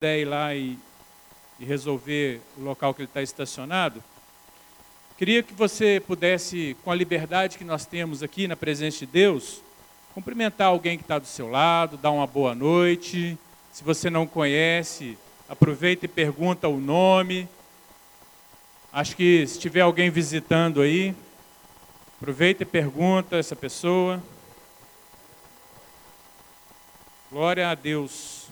puder ir lá e, e resolver o local que ele está estacionado, queria que você pudesse, com a liberdade que nós temos aqui na presença de Deus, cumprimentar alguém que está do seu lado, dar uma boa noite. Se você não conhece, aproveita e pergunta o nome. Acho que se tiver alguém visitando aí, aproveita e pergunta essa pessoa. Glória a Deus.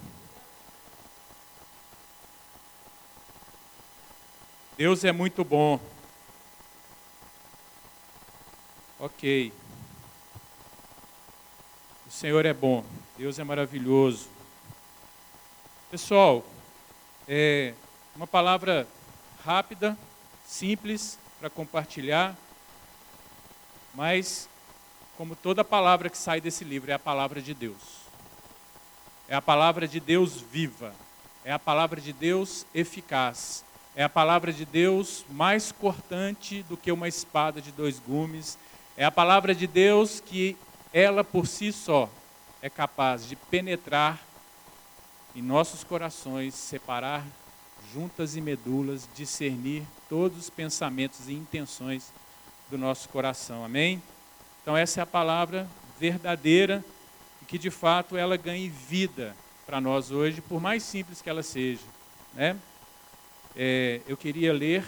Deus é muito bom. Ok. O Senhor é bom. Deus é maravilhoso. Pessoal, é uma palavra rápida, simples para compartilhar, mas como toda palavra que sai desse livro é a palavra de Deus. É a palavra de Deus viva. É a palavra de Deus eficaz é a palavra de Deus mais cortante do que uma espada de dois gumes. É a palavra de Deus que ela por si só é capaz de penetrar em nossos corações, separar juntas e medulas, discernir todos os pensamentos e intenções do nosso coração. Amém? Então essa é a palavra verdadeira e que de fato ela ganhe vida para nós hoje, por mais simples que ela seja, né? É, eu queria ler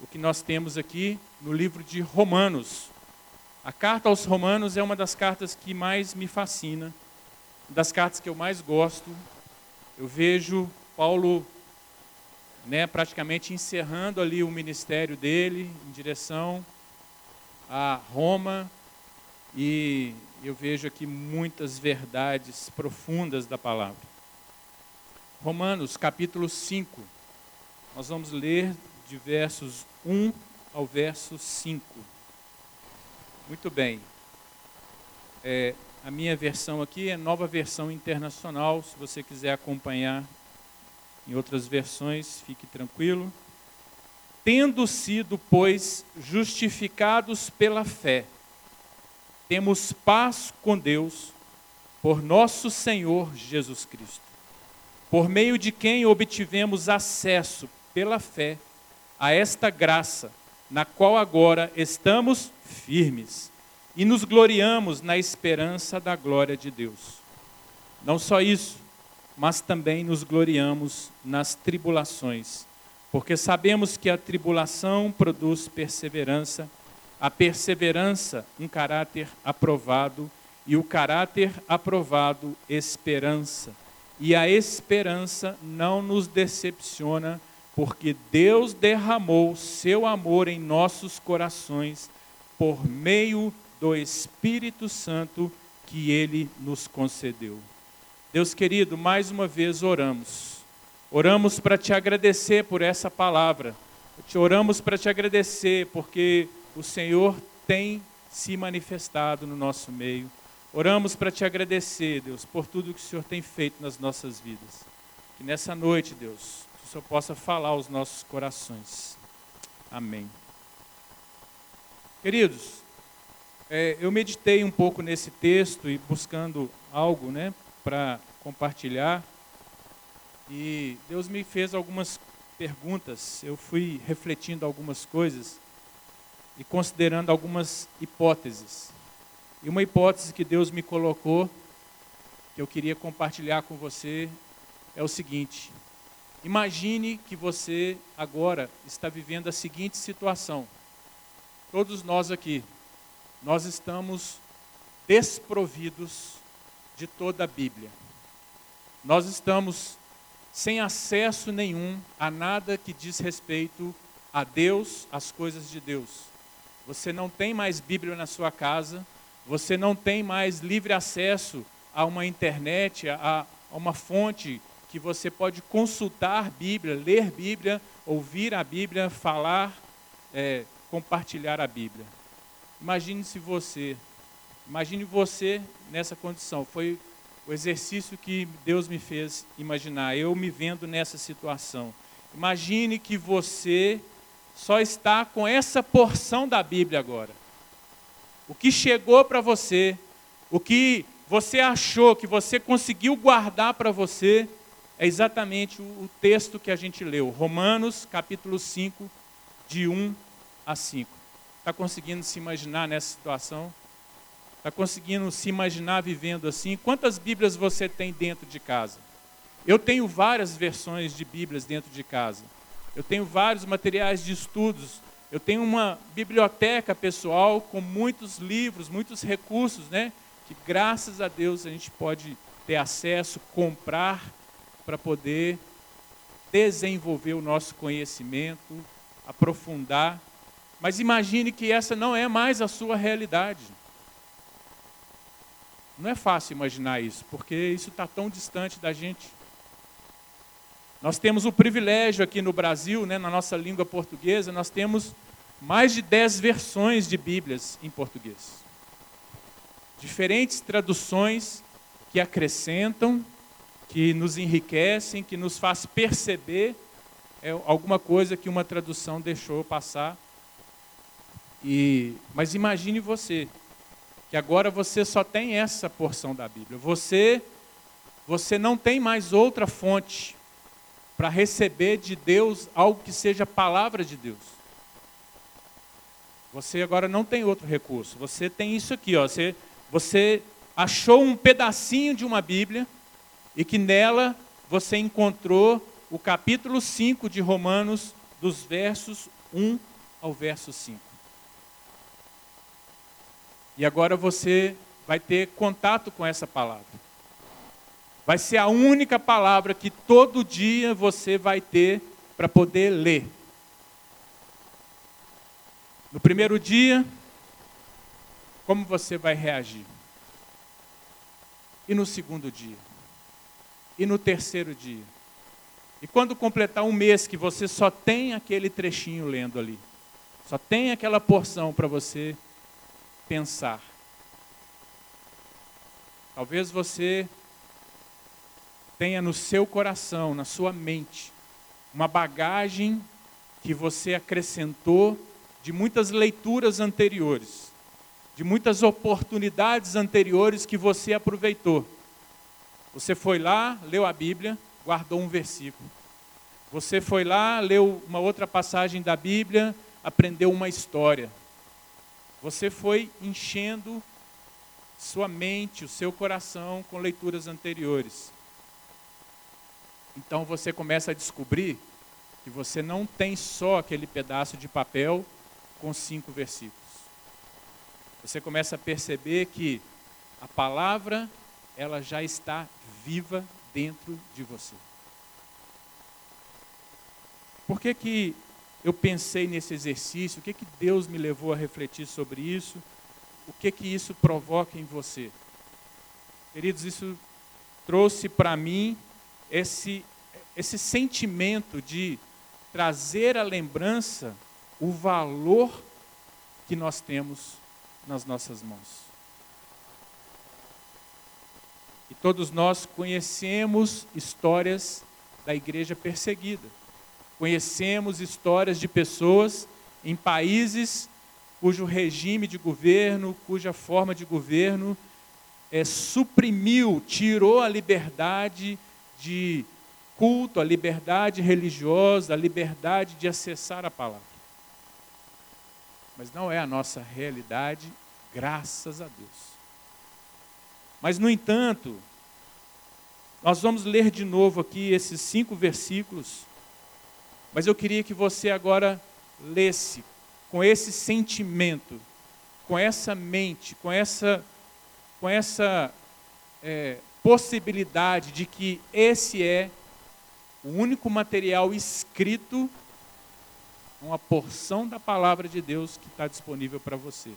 o que nós temos aqui no livro de Romanos. A carta aos Romanos é uma das cartas que mais me fascina, das cartas que eu mais gosto. Eu vejo Paulo né, praticamente encerrando ali o ministério dele em direção a Roma e eu vejo aqui muitas verdades profundas da palavra. Romanos capítulo 5. Nós vamos ler de versos 1 ao verso 5. Muito bem. É, a minha versão aqui é nova versão internacional. Se você quiser acompanhar em outras versões, fique tranquilo. Tendo sido, pois, justificados pela fé, temos paz com Deus por nosso Senhor Jesus Cristo, por meio de quem obtivemos acesso pela fé a esta graça, na qual agora estamos firmes e nos gloriamos na esperança da glória de Deus. Não só isso, mas também nos gloriamos nas tribulações, porque sabemos que a tribulação produz perseverança, a perseverança, um caráter aprovado, e o caráter aprovado, esperança. E a esperança não nos decepciona, porque Deus derramou seu amor em nossos corações por meio do Espírito Santo que ele nos concedeu. Deus querido, mais uma vez oramos. Oramos para te agradecer por essa palavra. Te oramos para te agradecer porque o Senhor tem se manifestado no nosso meio. Oramos para te agradecer, Deus, por tudo que o Senhor tem feito nas nossas vidas. Que nessa noite, Deus, o Senhor possa falar aos nossos corações. Amém. Queridos, é, eu meditei um pouco nesse texto e buscando algo né, para compartilhar. E Deus me fez algumas perguntas, eu fui refletindo algumas coisas e considerando algumas hipóteses. E uma hipótese que Deus me colocou, que eu queria compartilhar com você, é o seguinte: Imagine que você agora está vivendo a seguinte situação. Todos nós aqui, nós estamos desprovidos de toda a Bíblia. Nós estamos sem acesso nenhum a nada que diz respeito a Deus, às coisas de Deus. Você não tem mais Bíblia na sua casa, você não tem mais livre acesso a uma internet, a, a uma fonte que você pode consultar Bíblia, ler Bíblia, ouvir a Bíblia, falar, é, compartilhar a Bíblia. Imagine se você, imagine você nessa condição. Foi o exercício que Deus me fez imaginar, eu me vendo nessa situação. Imagine que você só está com essa porção da Bíblia agora. O que chegou para você, o que você achou que você conseguiu guardar para você, é exatamente o texto que a gente leu, Romanos capítulo 5, de 1 a 5. Está conseguindo se imaginar nessa situação? Está conseguindo se imaginar vivendo assim? Quantas Bíblias você tem dentro de casa? Eu tenho várias versões de Bíblias dentro de casa. Eu tenho vários materiais de estudos. Eu tenho uma biblioteca pessoal com muitos livros, muitos recursos, né? Que graças a Deus a gente pode ter acesso, comprar para poder desenvolver o nosso conhecimento, aprofundar. Mas imagine que essa não é mais a sua realidade. Não é fácil imaginar isso, porque isso está tão distante da gente. Nós temos o privilégio aqui no Brasil, né, na nossa língua portuguesa, nós temos mais de dez versões de Bíblias em português. Diferentes traduções que acrescentam, que nos enriquecem, que nos faz perceber é, alguma coisa que uma tradução deixou passar. E, mas imagine você, que agora você só tem essa porção da Bíblia. Você, você não tem mais outra fonte para receber de Deus algo que seja palavra de Deus. Você agora não tem outro recurso. Você tem isso aqui, ó. Você, você achou um pedacinho de uma Bíblia e que nela você encontrou o capítulo 5 de Romanos, dos versos 1 ao verso 5. E agora você vai ter contato com essa palavra. Vai ser a única palavra que todo dia você vai ter para poder ler. No primeiro dia, como você vai reagir? E no segundo dia? E no terceiro dia? E quando completar um mês que você só tem aquele trechinho lendo ali, só tem aquela porção para você pensar. Talvez você tenha no seu coração, na sua mente, uma bagagem que você acrescentou de muitas leituras anteriores, de muitas oportunidades anteriores que você aproveitou. Você foi lá, leu a Bíblia, guardou um versículo. Você foi lá, leu uma outra passagem da Bíblia, aprendeu uma história. Você foi enchendo sua mente, o seu coração com leituras anteriores. Então você começa a descobrir que você não tem só aquele pedaço de papel com cinco versículos. Você começa a perceber que a palavra ela já está viva dentro de você. Por que, que eu pensei nesse exercício? O que, que Deus me levou a refletir sobre isso? O que, que isso provoca em você? Queridos, isso trouxe para mim esse, esse sentimento de trazer à lembrança o valor que nós temos nas nossas mãos. E todos nós conhecemos histórias da igreja perseguida. Conhecemos histórias de pessoas em países cujo regime de governo, cuja forma de governo é, suprimiu, tirou a liberdade de culto, a liberdade religiosa, a liberdade de acessar a palavra. Mas não é a nossa realidade, graças a Deus. Mas, no entanto, nós vamos ler de novo aqui esses cinco versículos, mas eu queria que você agora lesse com esse sentimento, com essa mente, com essa, com essa é, possibilidade de que esse é o único material escrito, uma porção da palavra de Deus que está disponível para você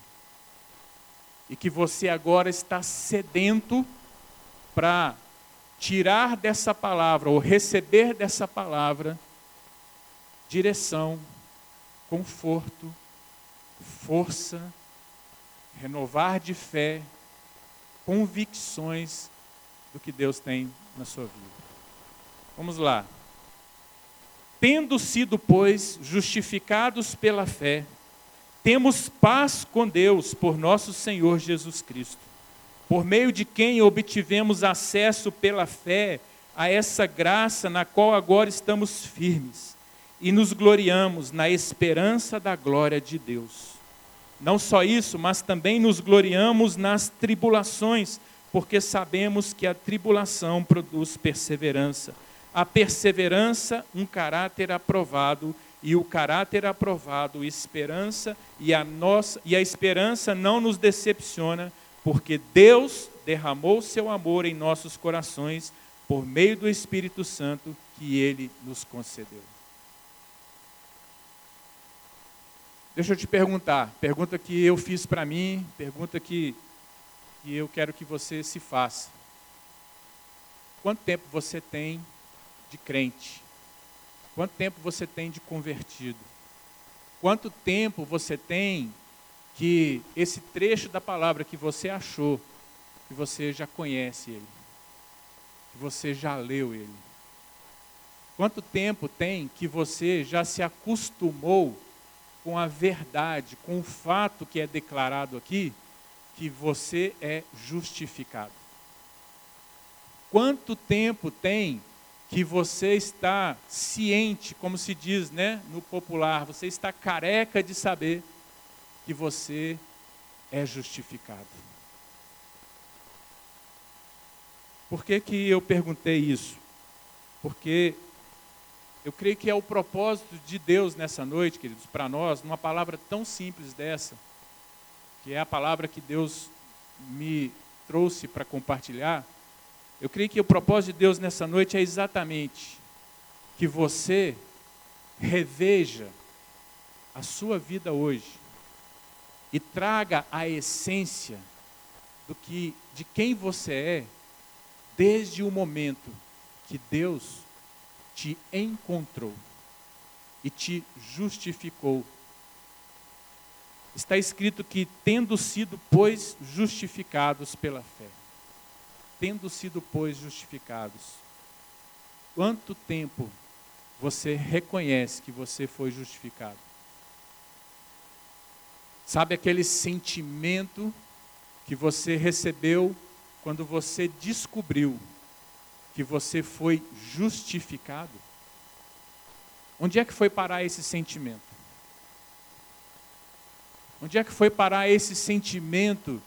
e que você agora está sedento para tirar dessa palavra ou receber dessa palavra direção, conforto, força, renovar de fé, convicções do que Deus tem na sua vida. Vamos lá. Tendo sido, pois, justificados pela fé, temos paz com Deus por nosso Senhor Jesus Cristo, por meio de quem obtivemos acesso pela fé a essa graça na qual agora estamos firmes e nos gloriamos na esperança da glória de Deus. Não só isso, mas também nos gloriamos nas tribulações, porque sabemos que a tribulação produz perseverança. A perseverança, um caráter aprovado, e o caráter aprovado, esperança, e a nossa e a esperança não nos decepciona, porque Deus derramou seu amor em nossos corações por meio do Espírito Santo que ele nos concedeu. Deixa eu te perguntar, pergunta que eu fiz para mim, pergunta que, que eu quero que você se faça. Quanto tempo você tem de crente? Quanto tempo você tem de convertido? Quanto tempo você tem que esse trecho da palavra que você achou, que você já conhece ele, que você já leu ele? Quanto tempo tem que você já se acostumou com a verdade, com o fato que é declarado aqui, que você é justificado. Quanto tempo tem que você está ciente, como se diz, né, no popular, você está careca de saber que você é justificado. Por que, que eu perguntei isso? Porque eu creio que é o propósito de Deus nessa noite, queridos, para nós, numa palavra tão simples dessa, que é a palavra que Deus me trouxe para compartilhar. Eu creio que o propósito de Deus nessa noite é exatamente que você reveja a sua vida hoje e traga a essência do que de quem você é desde o momento que Deus te encontrou e te justificou. Está escrito que, tendo sido, pois, justificados pela fé. Tendo sido, pois, justificados. Quanto tempo você reconhece que você foi justificado? Sabe aquele sentimento que você recebeu quando você descobriu que você foi justificado? Onde é que foi parar esse sentimento? Onde é que foi parar esse sentimento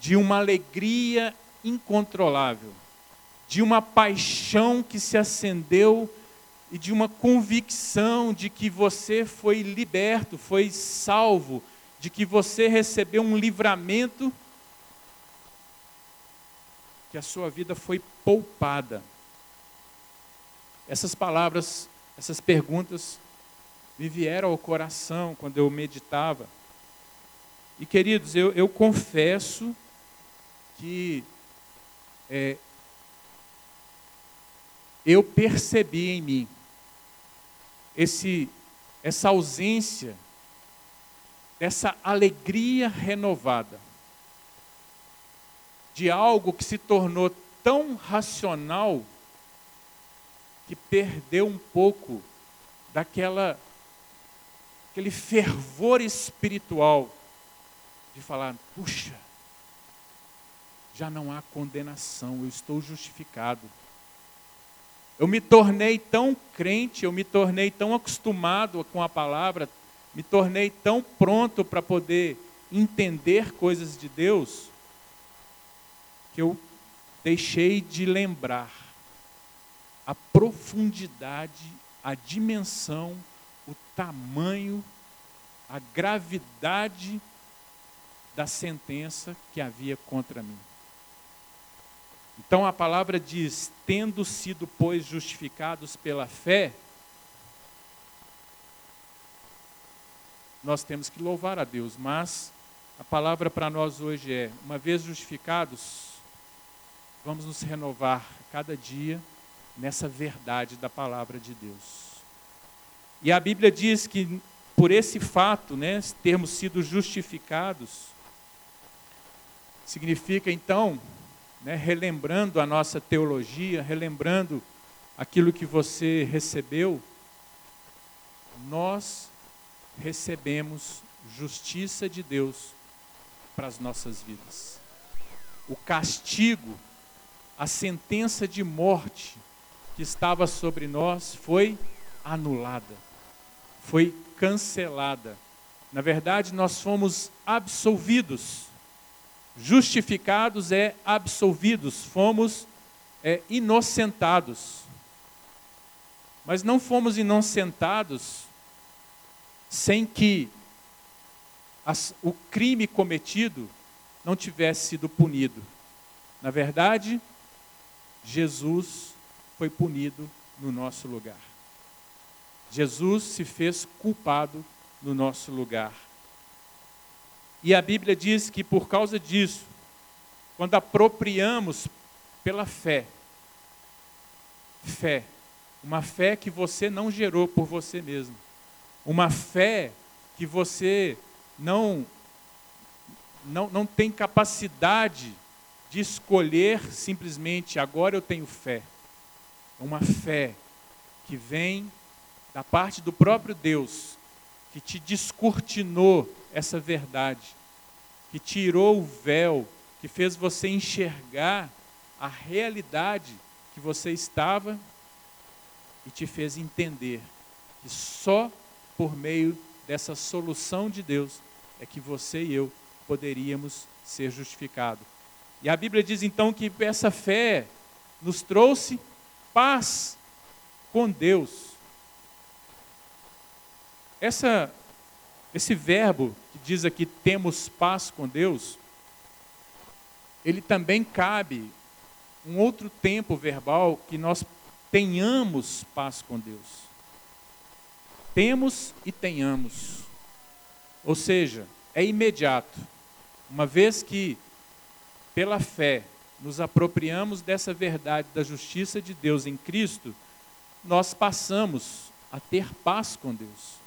de uma alegria incontrolável, de uma paixão que se acendeu e de uma convicção de que você foi liberto, foi salvo, de que você recebeu um livramento, que a sua vida foi poupada essas palavras, essas perguntas me vieram ao coração quando eu meditava. E queridos, eu, eu confesso que é, eu percebi em mim esse, essa ausência dessa alegria renovada de algo que se tornou tão racional que perdeu um pouco daquela aquele fervor espiritual de falar, puxa, já não há condenação, eu estou justificado. Eu me tornei tão crente, eu me tornei tão acostumado com a palavra, me tornei tão pronto para poder entender coisas de Deus, que eu deixei de lembrar a profundidade, a dimensão, o tamanho, a gravidade da sentença que havia contra mim. Então a palavra diz: tendo sido, pois, justificados pela fé, nós temos que louvar a Deus, mas a palavra para nós hoje é: uma vez justificados, vamos nos renovar cada dia nessa verdade da palavra de Deus. E a Bíblia diz que por esse fato, né, termos sido justificados, significa então, né, relembrando a nossa teologia, relembrando aquilo que você recebeu, nós recebemos justiça de Deus para as nossas vidas. O castigo, a sentença de morte que estava sobre nós foi anulada, foi cancelada. Na verdade, nós fomos absolvidos. Justificados é absolvidos, fomos é, inocentados. Mas não fomos inocentados sem que as, o crime cometido não tivesse sido punido. Na verdade, Jesus foi punido no nosso lugar. Jesus se fez culpado no nosso lugar. E a Bíblia diz que por causa disso, quando apropriamos pela fé, fé, uma fé que você não gerou por você mesmo, uma fé que você não não, não tem capacidade de escolher simplesmente agora eu tenho fé. É uma fé que vem da parte do próprio Deus, que te descortinou essa verdade, que tirou o véu, que fez você enxergar a realidade que você estava e te fez entender que só por meio dessa solução de Deus é que você e eu poderíamos ser justificados. E a Bíblia diz então que essa fé nos trouxe paz com Deus. Essa, esse verbo que diz aqui temos paz com Deus, ele também cabe um outro tempo verbal que nós tenhamos paz com Deus. Temos e tenhamos. Ou seja, é imediato. Uma vez que, pela fé, nos apropriamos dessa verdade da justiça de Deus em Cristo, nós passamos a ter paz com Deus.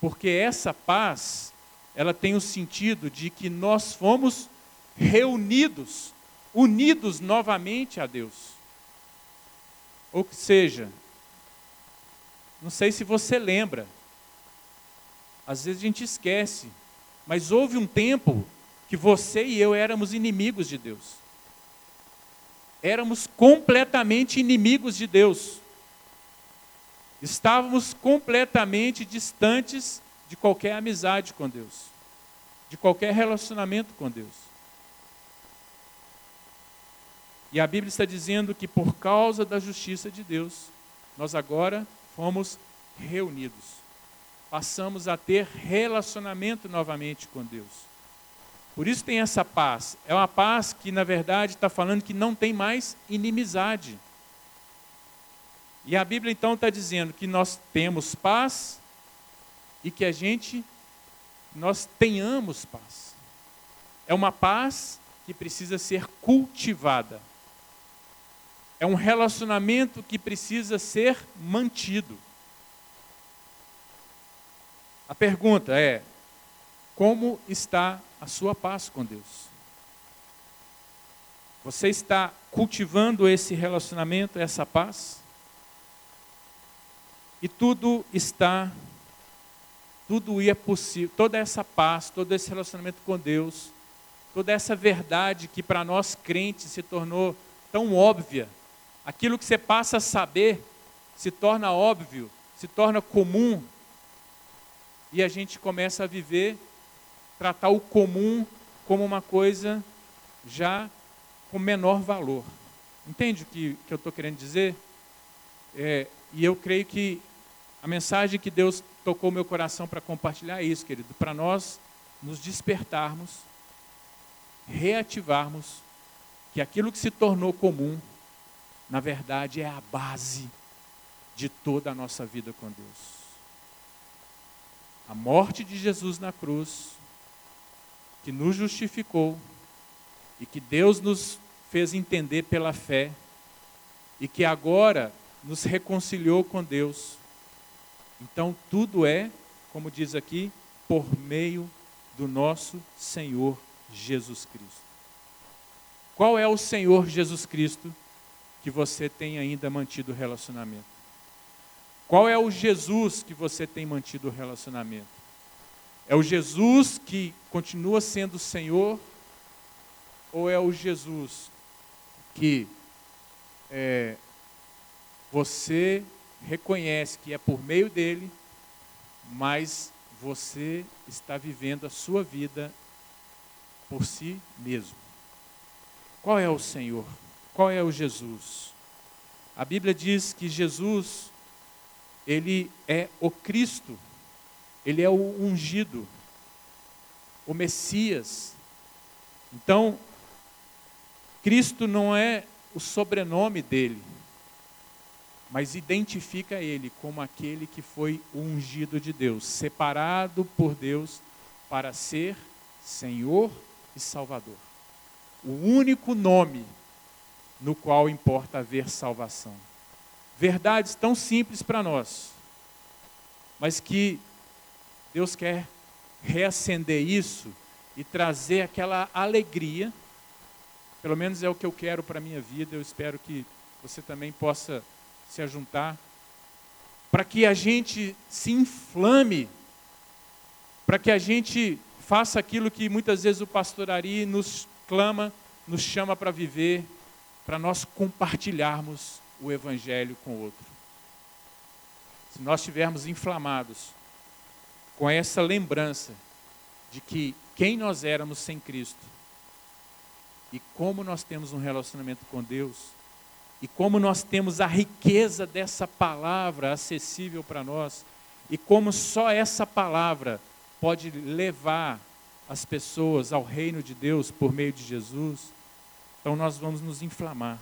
Porque essa paz, ela tem o sentido de que nós fomos reunidos, unidos novamente a Deus. Ou seja, não sei se você lembra, às vezes a gente esquece, mas houve um tempo que você e eu éramos inimigos de Deus. Éramos completamente inimigos de Deus. Estávamos completamente distantes de qualquer amizade com Deus, de qualquer relacionamento com Deus. E a Bíblia está dizendo que por causa da justiça de Deus, nós agora fomos reunidos. Passamos a ter relacionamento novamente com Deus. Por isso tem essa paz. É uma paz que, na verdade, está falando que não tem mais inimizade. E a Bíblia então está dizendo que nós temos paz e que a gente, nós tenhamos paz. É uma paz que precisa ser cultivada. É um relacionamento que precisa ser mantido. A pergunta é: como está a sua paz com Deus. Você está cultivando esse relacionamento, essa paz? E tudo está, tudo é possível, toda essa paz, todo esse relacionamento com Deus, toda essa verdade que para nós crentes se tornou tão óbvia, aquilo que você passa a saber se torna óbvio, se torna comum, e a gente começa a viver tratar o comum como uma coisa já com menor valor. Entende o que, que eu estou querendo dizer? É, e eu creio que a mensagem que Deus tocou meu coração para compartilhar é isso, querido, para nós nos despertarmos, reativarmos que aquilo que se tornou comum, na verdade, é a base de toda a nossa vida com Deus. A morte de Jesus na cruz que nos justificou e que Deus nos fez entender pela fé e que agora nos reconciliou com Deus. Então, tudo é, como diz aqui, por meio do nosso Senhor Jesus Cristo. Qual é o Senhor Jesus Cristo que você tem ainda mantido relacionamento? Qual é o Jesus que você tem mantido relacionamento? É o Jesus que continua sendo o Senhor? Ou é o Jesus que é, você reconhece que é por meio dele, mas você está vivendo a sua vida por si mesmo. Qual é o Senhor? Qual é o Jesus? A Bíblia diz que Jesus, ele é o Cristo, ele é o ungido, o Messias. Então, Cristo não é o sobrenome dele, mas identifica ele como aquele que foi ungido de Deus, separado por Deus para ser Senhor e Salvador. O único nome no qual importa haver salvação. Verdades tão simples para nós, mas que Deus quer reacender isso e trazer aquela alegria, pelo menos é o que eu quero para a minha vida, eu espero que você também possa se ajuntar, para que a gente se inflame, para que a gente faça aquilo que muitas vezes o pastor Ari nos clama, nos chama para viver, para nós compartilharmos o evangelho com o outro. Se nós estivermos inflamados com essa lembrança de que quem nós éramos sem Cristo e como nós temos um relacionamento com Deus, e como nós temos a riqueza dessa palavra acessível para nós, e como só essa palavra pode levar as pessoas ao reino de Deus por meio de Jesus, então nós vamos nos inflamar.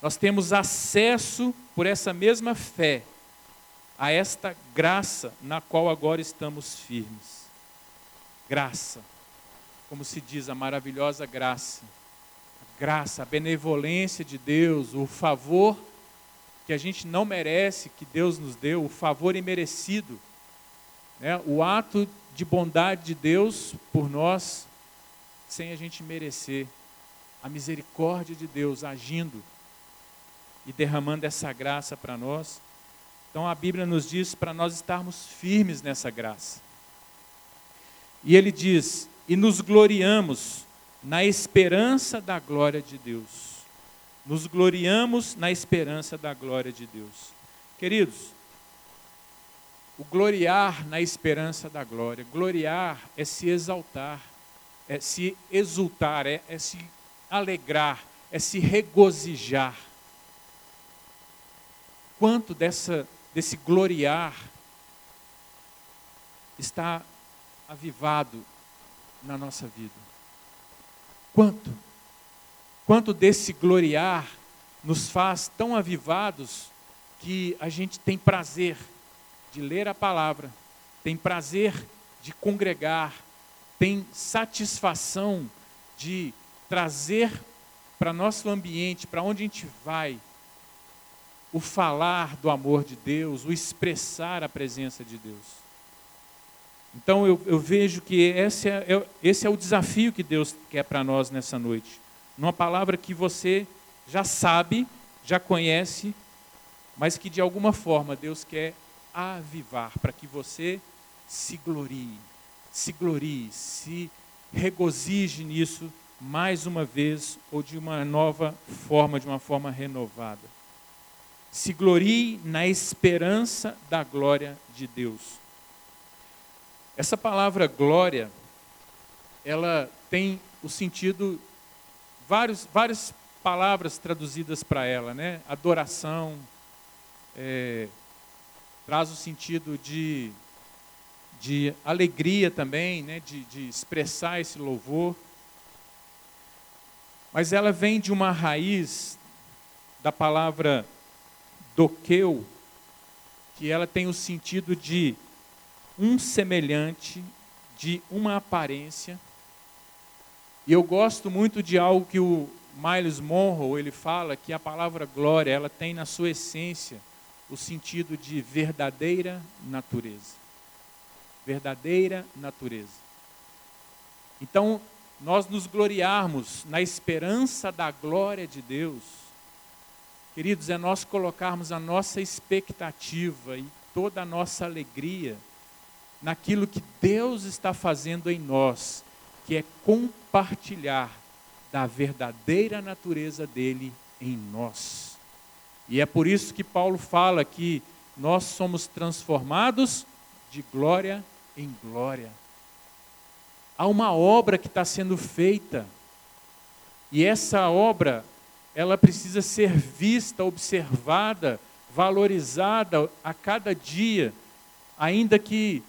Nós temos acesso por essa mesma fé a esta graça na qual agora estamos firmes. Graça, como se diz, a maravilhosa graça graça, a benevolência de Deus, o favor que a gente não merece, que Deus nos deu, o favor imerecido, né? o ato de bondade de Deus por nós, sem a gente merecer, a misericórdia de Deus agindo e derramando essa graça para nós. Então a Bíblia nos diz para nós estarmos firmes nessa graça. E ele diz: e nos gloriamos na esperança da glória de Deus. Nos gloriamos na esperança da glória de Deus. Queridos, o gloriar na esperança da glória, gloriar é se exaltar, é se exultar, é, é se alegrar, é se regozijar. Quanto dessa, desse gloriar está avivado na nossa vida? Quanto? Quanto desse gloriar nos faz tão avivados que a gente tem prazer de ler a palavra, tem prazer de congregar, tem satisfação de trazer para nosso ambiente, para onde a gente vai, o falar do amor de Deus, o expressar a presença de Deus. Então eu, eu vejo que esse é, é, esse é o desafio que Deus quer para nós nessa noite. Numa palavra que você já sabe, já conhece, mas que de alguma forma Deus quer avivar para que você se glorie, se glorie, se regozije nisso mais uma vez ou de uma nova forma, de uma forma renovada. Se glorie na esperança da glória de Deus. Essa palavra glória, ela tem o sentido, vários, várias palavras traduzidas para ela, né? Adoração, é, traz o sentido de, de alegria também, né? de, de expressar esse louvor. Mas ela vem de uma raiz da palavra doqueu, que ela tem o sentido de um semelhante de uma aparência. E eu gosto muito de algo que o Miles Monroe ele fala que a palavra glória ela tem na sua essência o sentido de verdadeira natureza. Verdadeira natureza. Então, nós nos gloriarmos na esperança da glória de Deus, queridos, é nós colocarmos a nossa expectativa e toda a nossa alegria naquilo que Deus está fazendo em nós, que é compartilhar da verdadeira natureza dele em nós. E é por isso que Paulo fala que nós somos transformados de glória em glória. Há uma obra que está sendo feita. E essa obra, ela precisa ser vista, observada, valorizada a cada dia, ainda que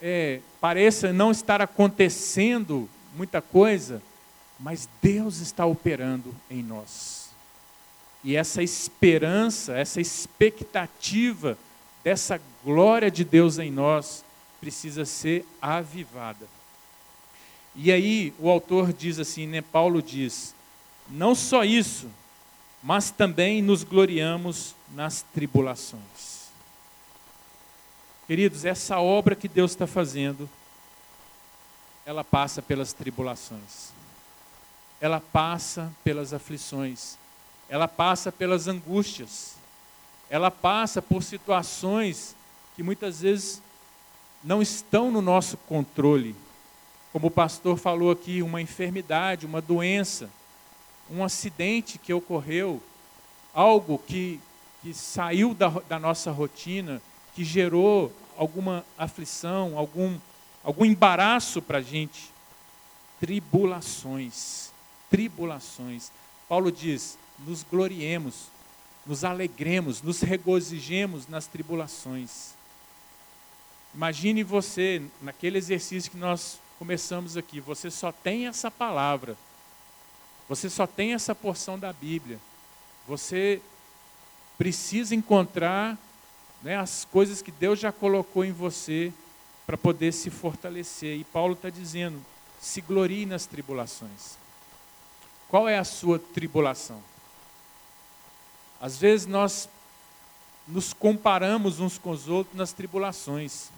é, pareça não estar acontecendo muita coisa, mas Deus está operando em nós. E essa esperança, essa expectativa dessa glória de Deus em nós precisa ser avivada. E aí o autor diz assim, né, Paulo diz: não só isso, mas também nos gloriamos nas tribulações. Queridos, essa obra que Deus está fazendo, ela passa pelas tribulações, ela passa pelas aflições, ela passa pelas angústias, ela passa por situações que muitas vezes não estão no nosso controle. Como o pastor falou aqui, uma enfermidade, uma doença, um acidente que ocorreu, algo que, que saiu da, da nossa rotina, que gerou alguma aflição, algum, algum embaraço para a gente. Tribulações, tribulações. Paulo diz: nos gloriemos, nos alegremos, nos regozijemos nas tribulações. Imagine você, naquele exercício que nós começamos aqui, você só tem essa palavra, você só tem essa porção da Bíblia. Você precisa encontrar né, as coisas que Deus já colocou em você para poder se fortalecer. E Paulo está dizendo: se glorie nas tribulações. Qual é a sua tribulação? Às vezes nós nos comparamos uns com os outros nas tribulações.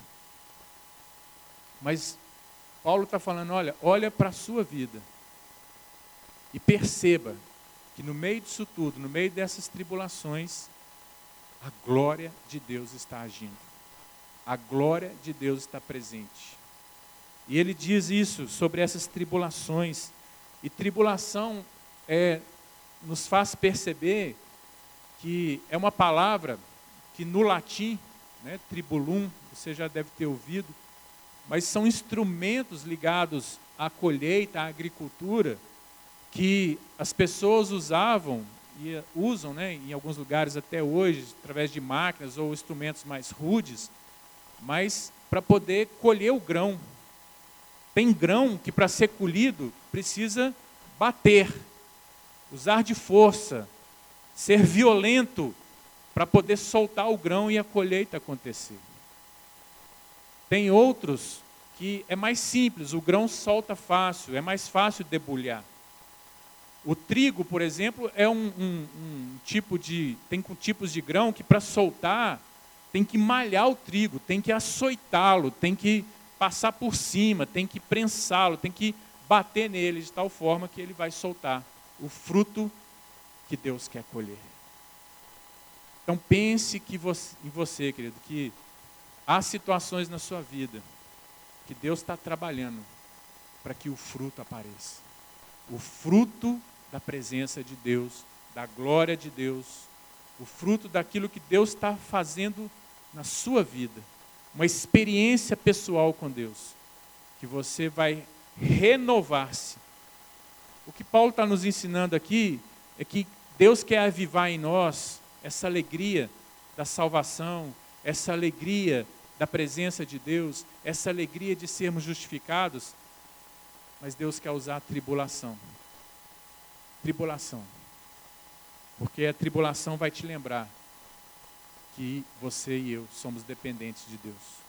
Mas Paulo está falando: olha, olha para a sua vida e perceba que no meio disso tudo, no meio dessas tribulações, a glória de Deus está agindo. A glória de Deus está presente. E ele diz isso sobre essas tribulações. E tribulação é, nos faz perceber que é uma palavra que no latim, né, tribulum, você já deve ter ouvido, mas são instrumentos ligados à colheita, à agricultura, que as pessoas usavam e usam, né, em alguns lugares até hoje, através de máquinas ou instrumentos mais rudes, mas para poder colher o grão. Tem grão que para ser colhido precisa bater, usar de força, ser violento para poder soltar o grão e a colheita acontecer. Tem outros que é mais simples, o grão solta fácil, é mais fácil debulhar. O trigo, por exemplo, é um, um, um tipo de. tem tipos de grão que para soltar tem que malhar o trigo, tem que açoitá-lo, tem que passar por cima, tem que prensá-lo, tem que bater nele de tal forma que ele vai soltar o fruto que Deus quer colher. Então pense que você, em você, querido, que há situações na sua vida que Deus está trabalhando para que o fruto apareça. O fruto da presença de Deus, da glória de Deus, o fruto daquilo que Deus está fazendo na sua vida. Uma experiência pessoal com Deus, que você vai renovar-se. O que Paulo está nos ensinando aqui é que Deus quer avivar em nós essa alegria da salvação, essa alegria da presença de Deus, essa alegria de sermos justificados, mas Deus quer usar a tribulação. Tribulação. Porque a tribulação vai te lembrar que você e eu somos dependentes de Deus.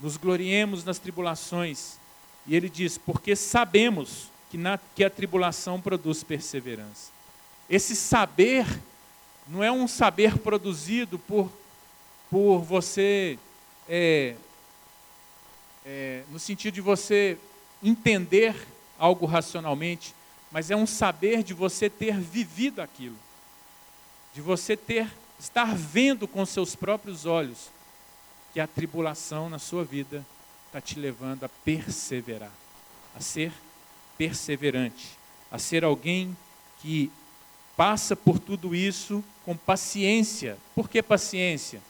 Nos gloriemos nas tribulações. E ele diz: porque sabemos que, na, que a tribulação produz perseverança. Esse saber não é um saber produzido por, por você, é, é, no sentido de você entender algo racionalmente, mas é um saber de você ter vivido aquilo, de você ter estar vendo com seus próprios olhos que a tribulação na sua vida está te levando a perseverar, a ser perseverante, a ser alguém que passa por tudo isso com paciência. Por que paciência?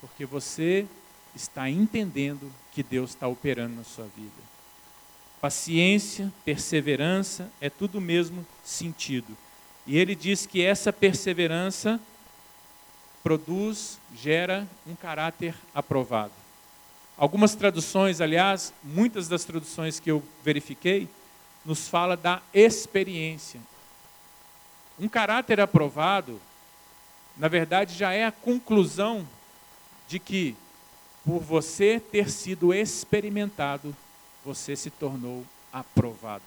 Porque você está entendendo que Deus está operando na sua vida. Paciência, perseverança, é tudo o mesmo sentido. E ele diz que essa perseverança produz, gera um caráter aprovado. Algumas traduções, aliás, muitas das traduções que eu verifiquei, nos fala da experiência. Um caráter aprovado, na verdade, já é a conclusão de que, por você ter sido experimentado, você se tornou aprovado.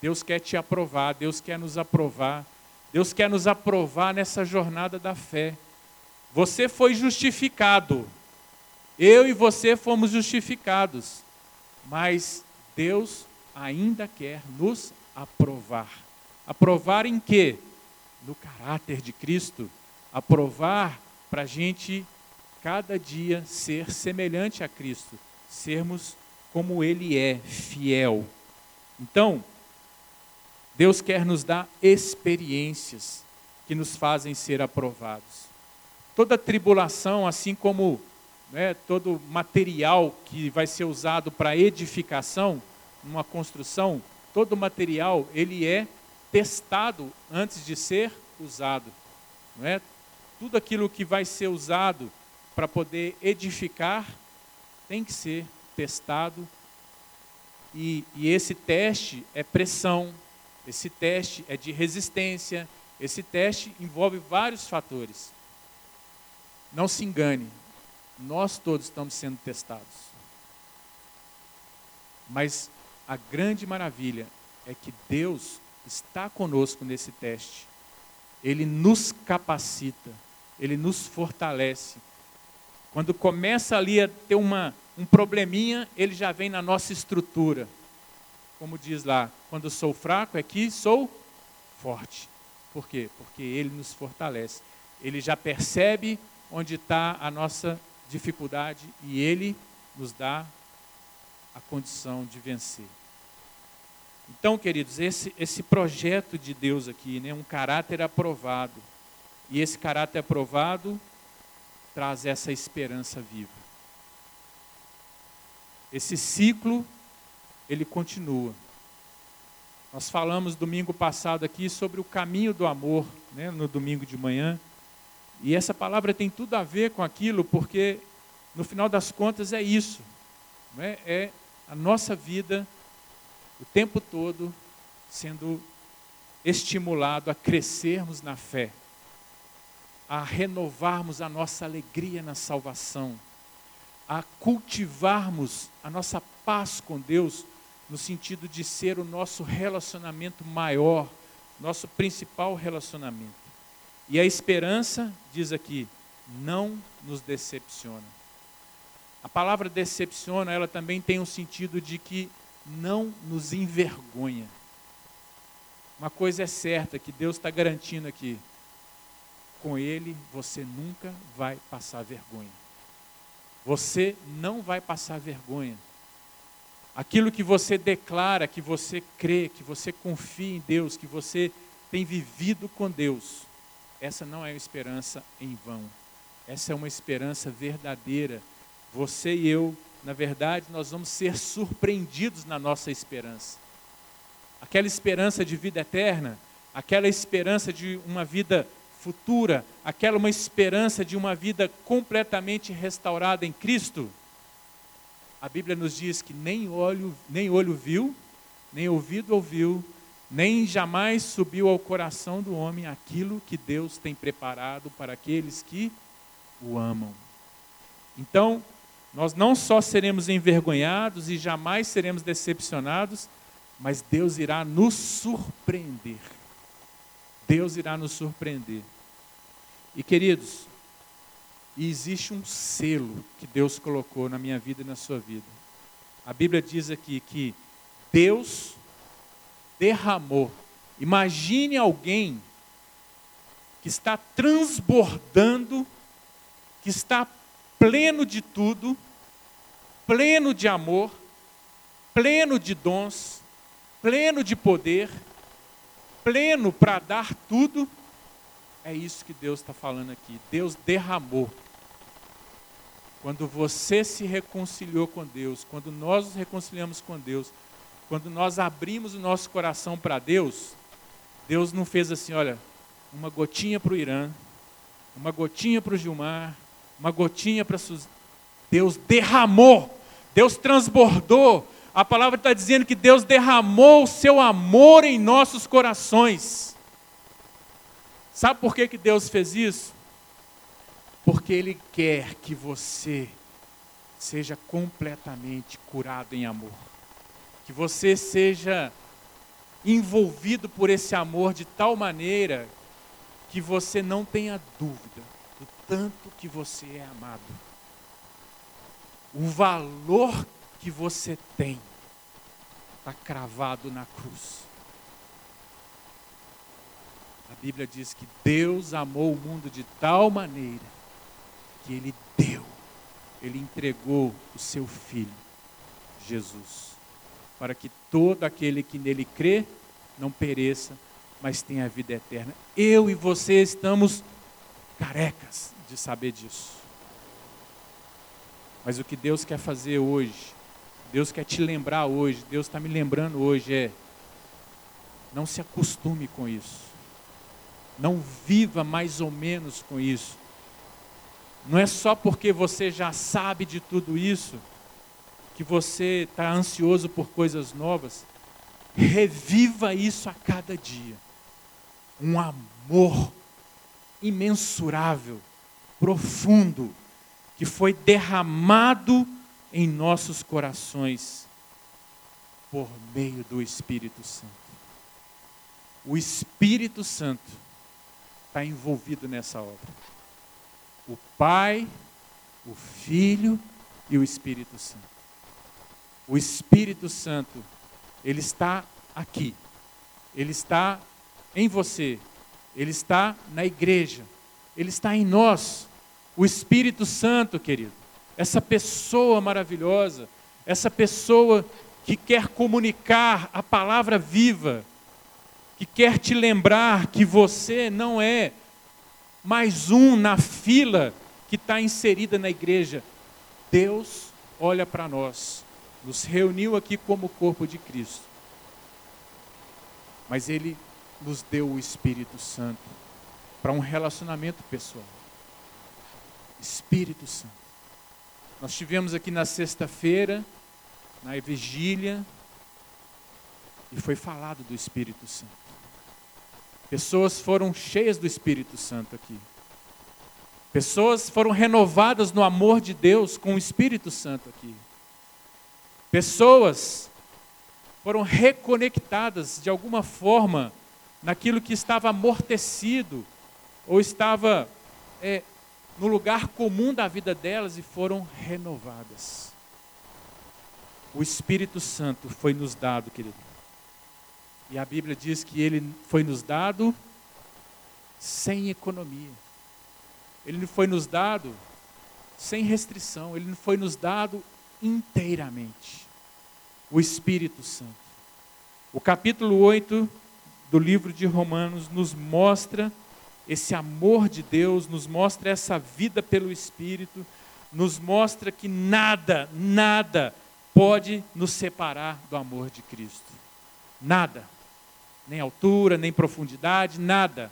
Deus quer te aprovar, Deus quer nos aprovar, Deus quer nos aprovar nessa jornada da fé. Você foi justificado, eu e você fomos justificados, mas Deus ainda quer nos aprovar. Aprovar em quê? No caráter de Cristo. Aprovar para a gente cada dia ser semelhante a Cristo, sermos como Ele é, fiel. Então, Deus quer nos dar experiências que nos fazem ser aprovados. Toda tribulação, assim como né, todo material que vai ser usado para edificação, numa construção, todo material ele é testado antes de ser usado. Não é? Tudo aquilo que vai ser usado para poder edificar tem que ser testado. E, e esse teste é pressão, esse teste é de resistência, esse teste envolve vários fatores. Não se engane, nós todos estamos sendo testados. Mas a grande maravilha é que Deus está conosco nesse teste. Ele nos capacita, ele nos fortalece. Quando começa ali a ter uma, um probleminha, ele já vem na nossa estrutura. Como diz lá, quando sou fraco é que sou forte. Por quê? Porque ele nos fortalece. Ele já percebe onde está a nossa dificuldade e ele nos dá a condição de vencer. Então, queridos, esse, esse projeto de Deus aqui, né, um caráter aprovado, e esse caráter aprovado traz essa esperança viva. Esse ciclo, ele continua. Nós falamos domingo passado aqui sobre o caminho do amor, né, no domingo de manhã. E essa palavra tem tudo a ver com aquilo, porque no final das contas é isso. É? é a nossa vida o tempo todo sendo estimulado a crescermos na fé, a renovarmos a nossa alegria na salvação, a cultivarmos a nossa paz com Deus, no sentido de ser o nosso relacionamento maior, nosso principal relacionamento. E a esperança, diz aqui, não nos decepciona. A palavra decepciona, ela também tem um sentido de que não nos envergonha. Uma coisa é certa que Deus está garantindo aqui: com Ele você nunca vai passar vergonha. Você não vai passar vergonha. Aquilo que você declara, que você crê, que você confia em Deus, que você tem vivido com Deus, essa não é uma esperança em vão. Essa é uma esperança verdadeira. Você e eu na verdade, nós vamos ser surpreendidos na nossa esperança. Aquela esperança de vida eterna, aquela esperança de uma vida futura, aquela uma esperança de uma vida completamente restaurada em Cristo. A Bíblia nos diz que nem olho, nem olho viu, nem ouvido ouviu, nem jamais subiu ao coração do homem aquilo que Deus tem preparado para aqueles que o amam. Então, nós não só seremos envergonhados e jamais seremos decepcionados, mas Deus irá nos surpreender. Deus irá nos surpreender. E queridos, existe um selo que Deus colocou na minha vida e na sua vida. A Bíblia diz aqui que Deus derramou. Imagine alguém que está transbordando, que está pleno de tudo, pleno de amor, pleno de dons, pleno de poder, pleno para dar tudo, é isso que Deus está falando aqui. Deus derramou. Quando você se reconciliou com Deus, quando nós nos reconciliamos com Deus, quando nós abrimos o nosso coração para Deus, Deus não fez assim, olha, uma gotinha para o Irã, uma gotinha para o Gilmar, uma gotinha para Suzana. Deus derramou, Deus transbordou. A palavra está dizendo que Deus derramou o seu amor em nossos corações. Sabe por que, que Deus fez isso? Porque Ele quer que você seja completamente curado em amor. Que você seja envolvido por esse amor de tal maneira que você não tenha dúvida do tanto que você é amado. O valor que você tem está cravado na cruz. A Bíblia diz que Deus amou o mundo de tal maneira que Ele deu, Ele entregou o seu Filho, Jesus, para que todo aquele que nele crê não pereça, mas tenha a vida eterna. Eu e você estamos carecas de saber disso. Mas o que Deus quer fazer hoje, Deus quer te lembrar hoje, Deus está me lembrando hoje é: não se acostume com isso. Não viva mais ou menos com isso. Não é só porque você já sabe de tudo isso que você está ansioso por coisas novas. Reviva isso a cada dia. Um amor imensurável, profundo, que foi derramado em nossos corações por meio do Espírito Santo. O Espírito Santo está envolvido nessa obra. O Pai, o Filho e o Espírito Santo. O Espírito Santo ele está aqui. Ele está em você. Ele está na igreja. Ele está em nós. O Espírito Santo, querido. Essa pessoa maravilhosa. Essa pessoa que quer comunicar a palavra viva. Que quer te lembrar que você não é mais um na fila que está inserida na igreja. Deus olha para nós nos reuniu aqui como corpo de Cristo. Mas Ele nos deu o Espírito Santo para um relacionamento pessoal. Espírito Santo. Nós tivemos aqui na sexta-feira, na vigília, e foi falado do Espírito Santo. Pessoas foram cheias do Espírito Santo aqui. Pessoas foram renovadas no amor de Deus com o Espírito Santo aqui. Pessoas foram reconectadas de alguma forma naquilo que estava amortecido ou estava é, no lugar comum da vida delas e foram renovadas. O Espírito Santo foi nos dado, querido. E a Bíblia diz que ele foi nos dado sem economia. Ele foi nos dado sem restrição, ele foi nos dado inteiramente. O Espírito Santo. O capítulo 8 do livro de Romanos nos mostra esse amor de Deus, nos mostra essa vida pelo Espírito, nos mostra que nada, nada pode nos separar do amor de Cristo. Nada. Nem altura, nem profundidade, nada.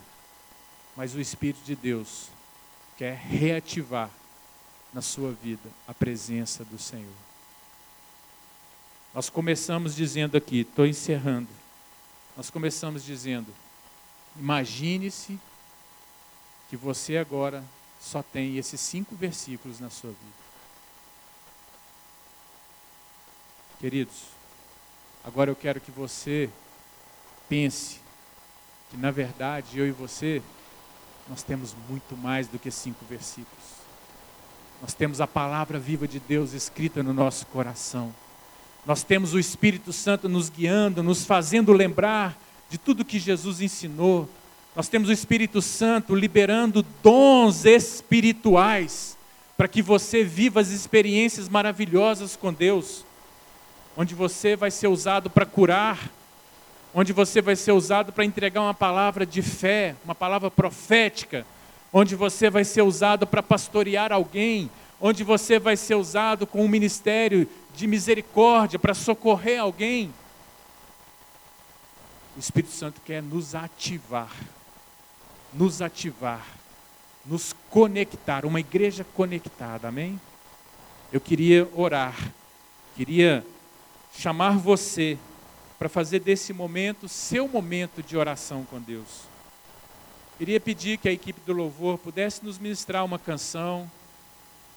Mas o Espírito de Deus quer reativar na sua vida a presença do Senhor. Nós começamos dizendo aqui, estou encerrando. Nós começamos dizendo: imagine-se que você agora só tem esses cinco versículos na sua vida. Queridos, agora eu quero que você pense que, na verdade, eu e você, nós temos muito mais do que cinco versículos. Nós temos a palavra viva de Deus escrita no nosso coração. Nós temos o Espírito Santo nos guiando, nos fazendo lembrar de tudo que Jesus ensinou. Nós temos o Espírito Santo liberando dons espirituais para que você viva as experiências maravilhosas com Deus, onde você vai ser usado para curar, onde você vai ser usado para entregar uma palavra de fé, uma palavra profética, onde você vai ser usado para pastorear alguém, onde você vai ser usado com um ministério de misericórdia para socorrer alguém. O Espírito Santo quer nos ativar, nos ativar, nos conectar, uma igreja conectada, amém? Eu queria orar, queria chamar você para fazer desse momento seu momento de oração com Deus. Queria pedir que a equipe do louvor pudesse nos ministrar uma canção,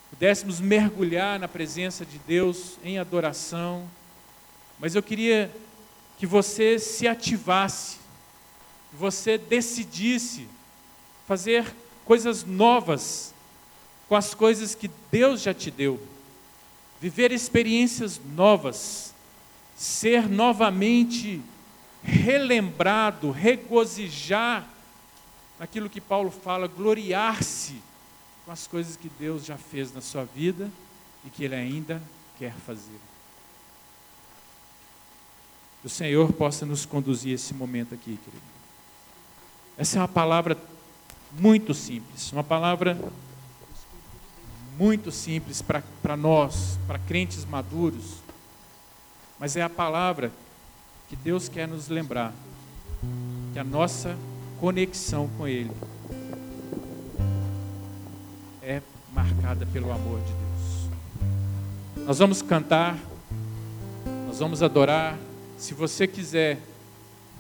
pudéssemos mergulhar na presença de Deus em adoração, mas eu queria que você se ativasse, que você decidisse fazer coisas novas com as coisas que Deus já te deu, viver experiências novas ser novamente relembrado, regozijar naquilo que Paulo fala, gloriar-se com as coisas que Deus já fez na sua vida e que Ele ainda quer fazer. Que o Senhor possa nos conduzir esse momento aqui, querido. Essa é uma palavra muito simples, uma palavra muito simples para nós, para crentes maduros mas é a palavra que Deus quer nos lembrar que a nossa conexão com Ele é marcada pelo amor de Deus. Nós vamos cantar, nós vamos adorar. Se você quiser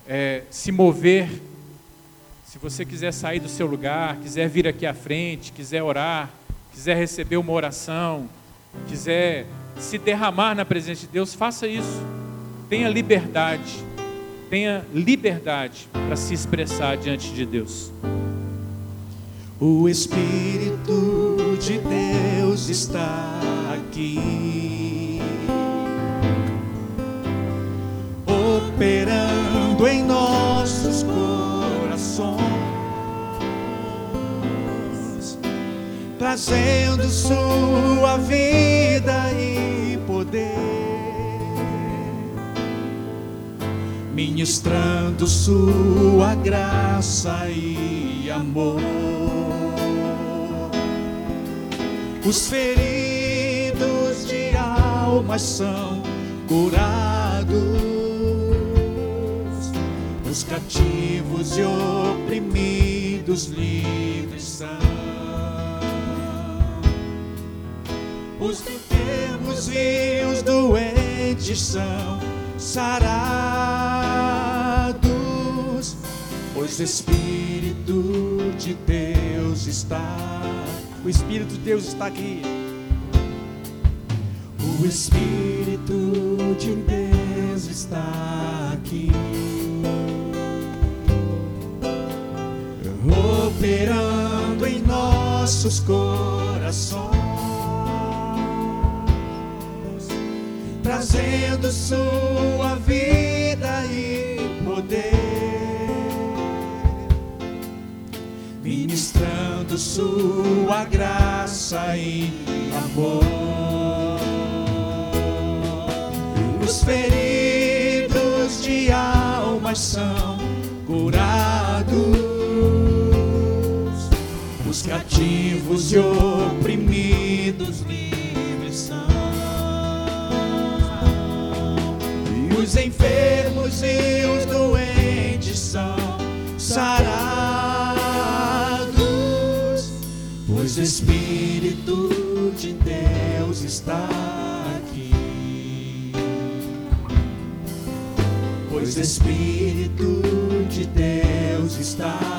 é, se mover, se você quiser sair do seu lugar, quiser vir aqui à frente, quiser orar, quiser receber uma oração, quiser se derramar na presença de Deus, faça isso. Tenha liberdade. Tenha liberdade para se expressar diante de Deus. O Espírito de Deus está aqui, operando em nossos corações, trazendo sua vida e poder, ministrando Sua graça e amor. Os feridos de alma são curados, os cativos e oprimidos livres são. Os enfermos e os doentes são sarados, pois o Espírito de Deus está. O Espírito de Deus está aqui. O Espírito de Deus está aqui. Operando em nossos corações trazendo sua vida e poder, ministrando sua graça e amor. Os feridos de alma são curados, os cativos e oprimidos Os enfermos e os doentes são sarados, pois o Espírito de Deus está aqui. Pois o Espírito de Deus está aqui.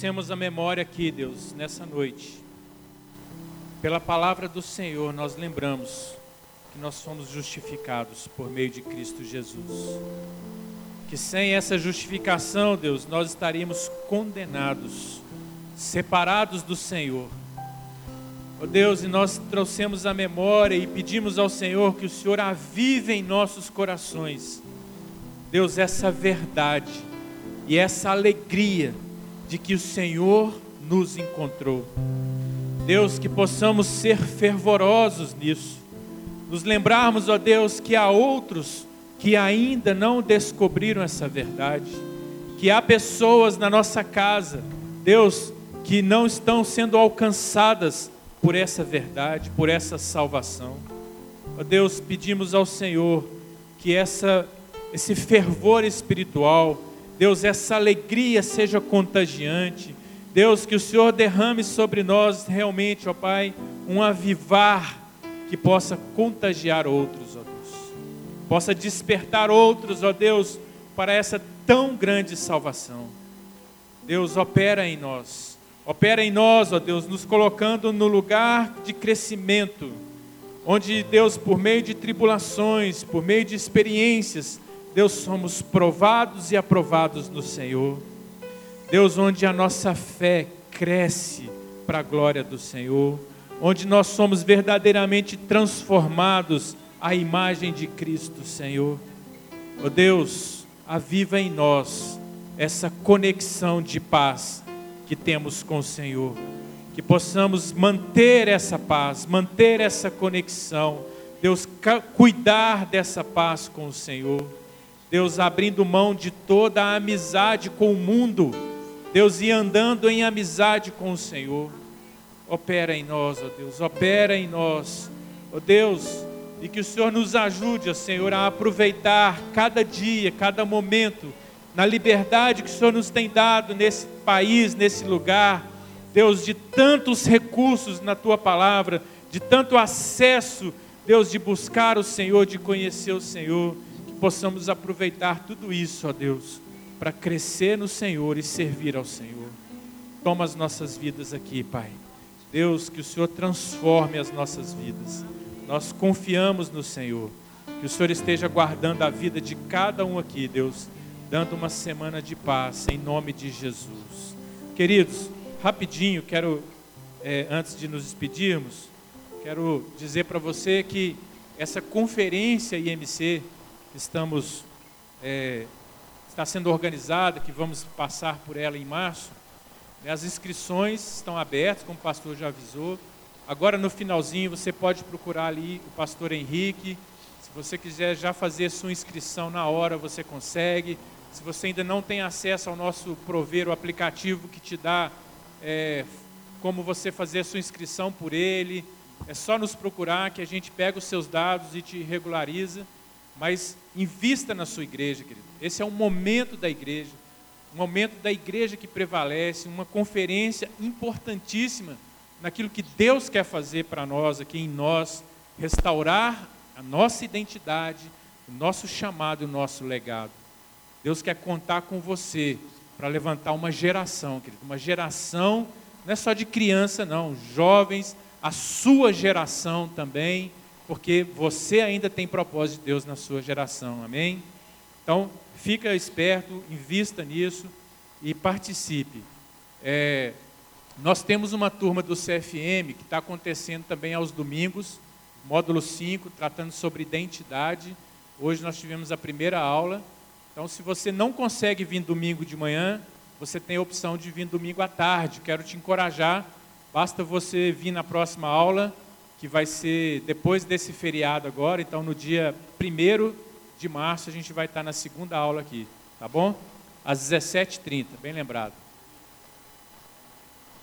trouxemos a memória aqui, Deus, nessa noite. Pela palavra do Senhor, nós lembramos que nós somos justificados por meio de Cristo Jesus. Que sem essa justificação, Deus, nós estaríamos condenados, separados do Senhor. Ó Deus, e nós trouxemos a memória e pedimos ao Senhor que o Senhor avive em nossos corações Deus, essa verdade e essa alegria de que o Senhor nos encontrou. Deus, que possamos ser fervorosos nisso, nos lembrarmos, ó Deus, que há outros que ainda não descobriram essa verdade, que há pessoas na nossa casa, Deus, que não estão sendo alcançadas por essa verdade, por essa salvação. Ó Deus, pedimos ao Senhor que essa esse fervor espiritual, Deus, essa alegria seja contagiante. Deus, que o Senhor derrame sobre nós realmente, ó Pai, um avivar que possa contagiar outros, ó Deus. Possa despertar outros, ó Deus, para essa tão grande salvação. Deus, opera em nós. Opera em nós, ó Deus, nos colocando no lugar de crescimento, onde, Deus, por meio de tribulações, por meio de experiências, Deus, somos provados e aprovados no Senhor. Deus, onde a nossa fé cresce para a glória do Senhor, onde nós somos verdadeiramente transformados à imagem de Cristo, Senhor. Ó Deus, aviva em nós essa conexão de paz que temos com o Senhor. Que possamos manter essa paz, manter essa conexão. Deus, cuidar dessa paz com o Senhor. Deus abrindo mão de toda a amizade com o mundo, Deus e andando em amizade com o Senhor. Opera em nós, ó Deus, opera em nós, ó Deus, e que o Senhor nos ajude, ó Senhor, a aproveitar cada dia, cada momento, na liberdade que o Senhor nos tem dado nesse país, nesse lugar, Deus, de tantos recursos na tua palavra, de tanto acesso, Deus, de buscar o Senhor, de conhecer o Senhor possamos aproveitar tudo isso, ó Deus, para crescer no Senhor e servir ao Senhor. Toma as nossas vidas aqui, Pai. Deus, que o Senhor transforme as nossas vidas. Nós confiamos no Senhor. Que o Senhor esteja guardando a vida de cada um aqui, Deus, dando uma semana de paz, em nome de Jesus. Queridos, rapidinho, quero, é, antes de nos despedirmos, quero dizer para você que essa conferência IMC estamos é, está sendo organizada, que vamos passar por ela em março. As inscrições estão abertas, como o pastor já avisou. Agora no finalzinho você pode procurar ali o pastor Henrique. Se você quiser já fazer sua inscrição na hora, você consegue. Se você ainda não tem acesso ao nosso prover, o aplicativo que te dá é, como você fazer sua inscrição por ele, é só nos procurar que a gente pega os seus dados e te regulariza. Mas invista na sua igreja, querido. Esse é o momento da igreja, um momento da igreja que prevalece, uma conferência importantíssima naquilo que Deus quer fazer para nós aqui em nós, restaurar a nossa identidade, o nosso chamado o nosso legado. Deus quer contar com você para levantar uma geração, querido, uma geração não é só de criança, não, jovens, a sua geração também, porque você ainda tem propósito de Deus na sua geração, amém? Então, fica esperto, invista nisso e participe. É, nós temos uma turma do CFM que está acontecendo também aos domingos, módulo 5, tratando sobre identidade. Hoje nós tivemos a primeira aula. Então, se você não consegue vir domingo de manhã, você tem a opção de vir domingo à tarde. Quero te encorajar. Basta você vir na próxima aula, que vai ser depois desse feriado agora. Então, no dia 1 de março, a gente vai estar na segunda aula aqui. Tá bom? Às 17h30, bem lembrado.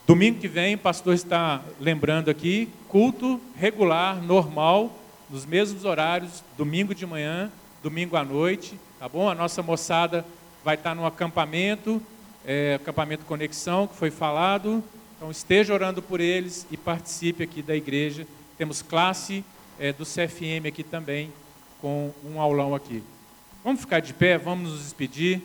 Domingo que vem, o pastor está lembrando aqui, culto regular, normal, nos mesmos horários, domingo de manhã, domingo à noite, tá bom? A nossa moçada vai estar no acampamento, é, acampamento Conexão, que foi falado. Então esteja orando por eles e participe aqui da igreja. Temos classe é, do CFM aqui também, com um aulão aqui. Vamos ficar de pé, vamos nos despedir.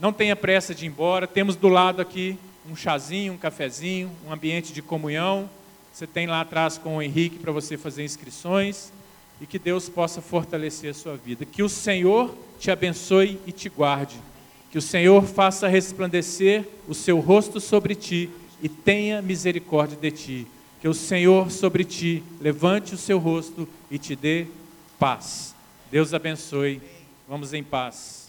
Não tenha pressa de ir embora. Temos do lado aqui um chazinho, um cafezinho, um ambiente de comunhão. Você tem lá atrás com o Henrique para você fazer inscrições e que Deus possa fortalecer a sua vida. Que o Senhor te abençoe e te guarde. Que o Senhor faça resplandecer o seu rosto sobre ti e tenha misericórdia de ti. Que o Senhor sobre ti levante o seu rosto e te dê paz. Deus abençoe. Vamos em paz.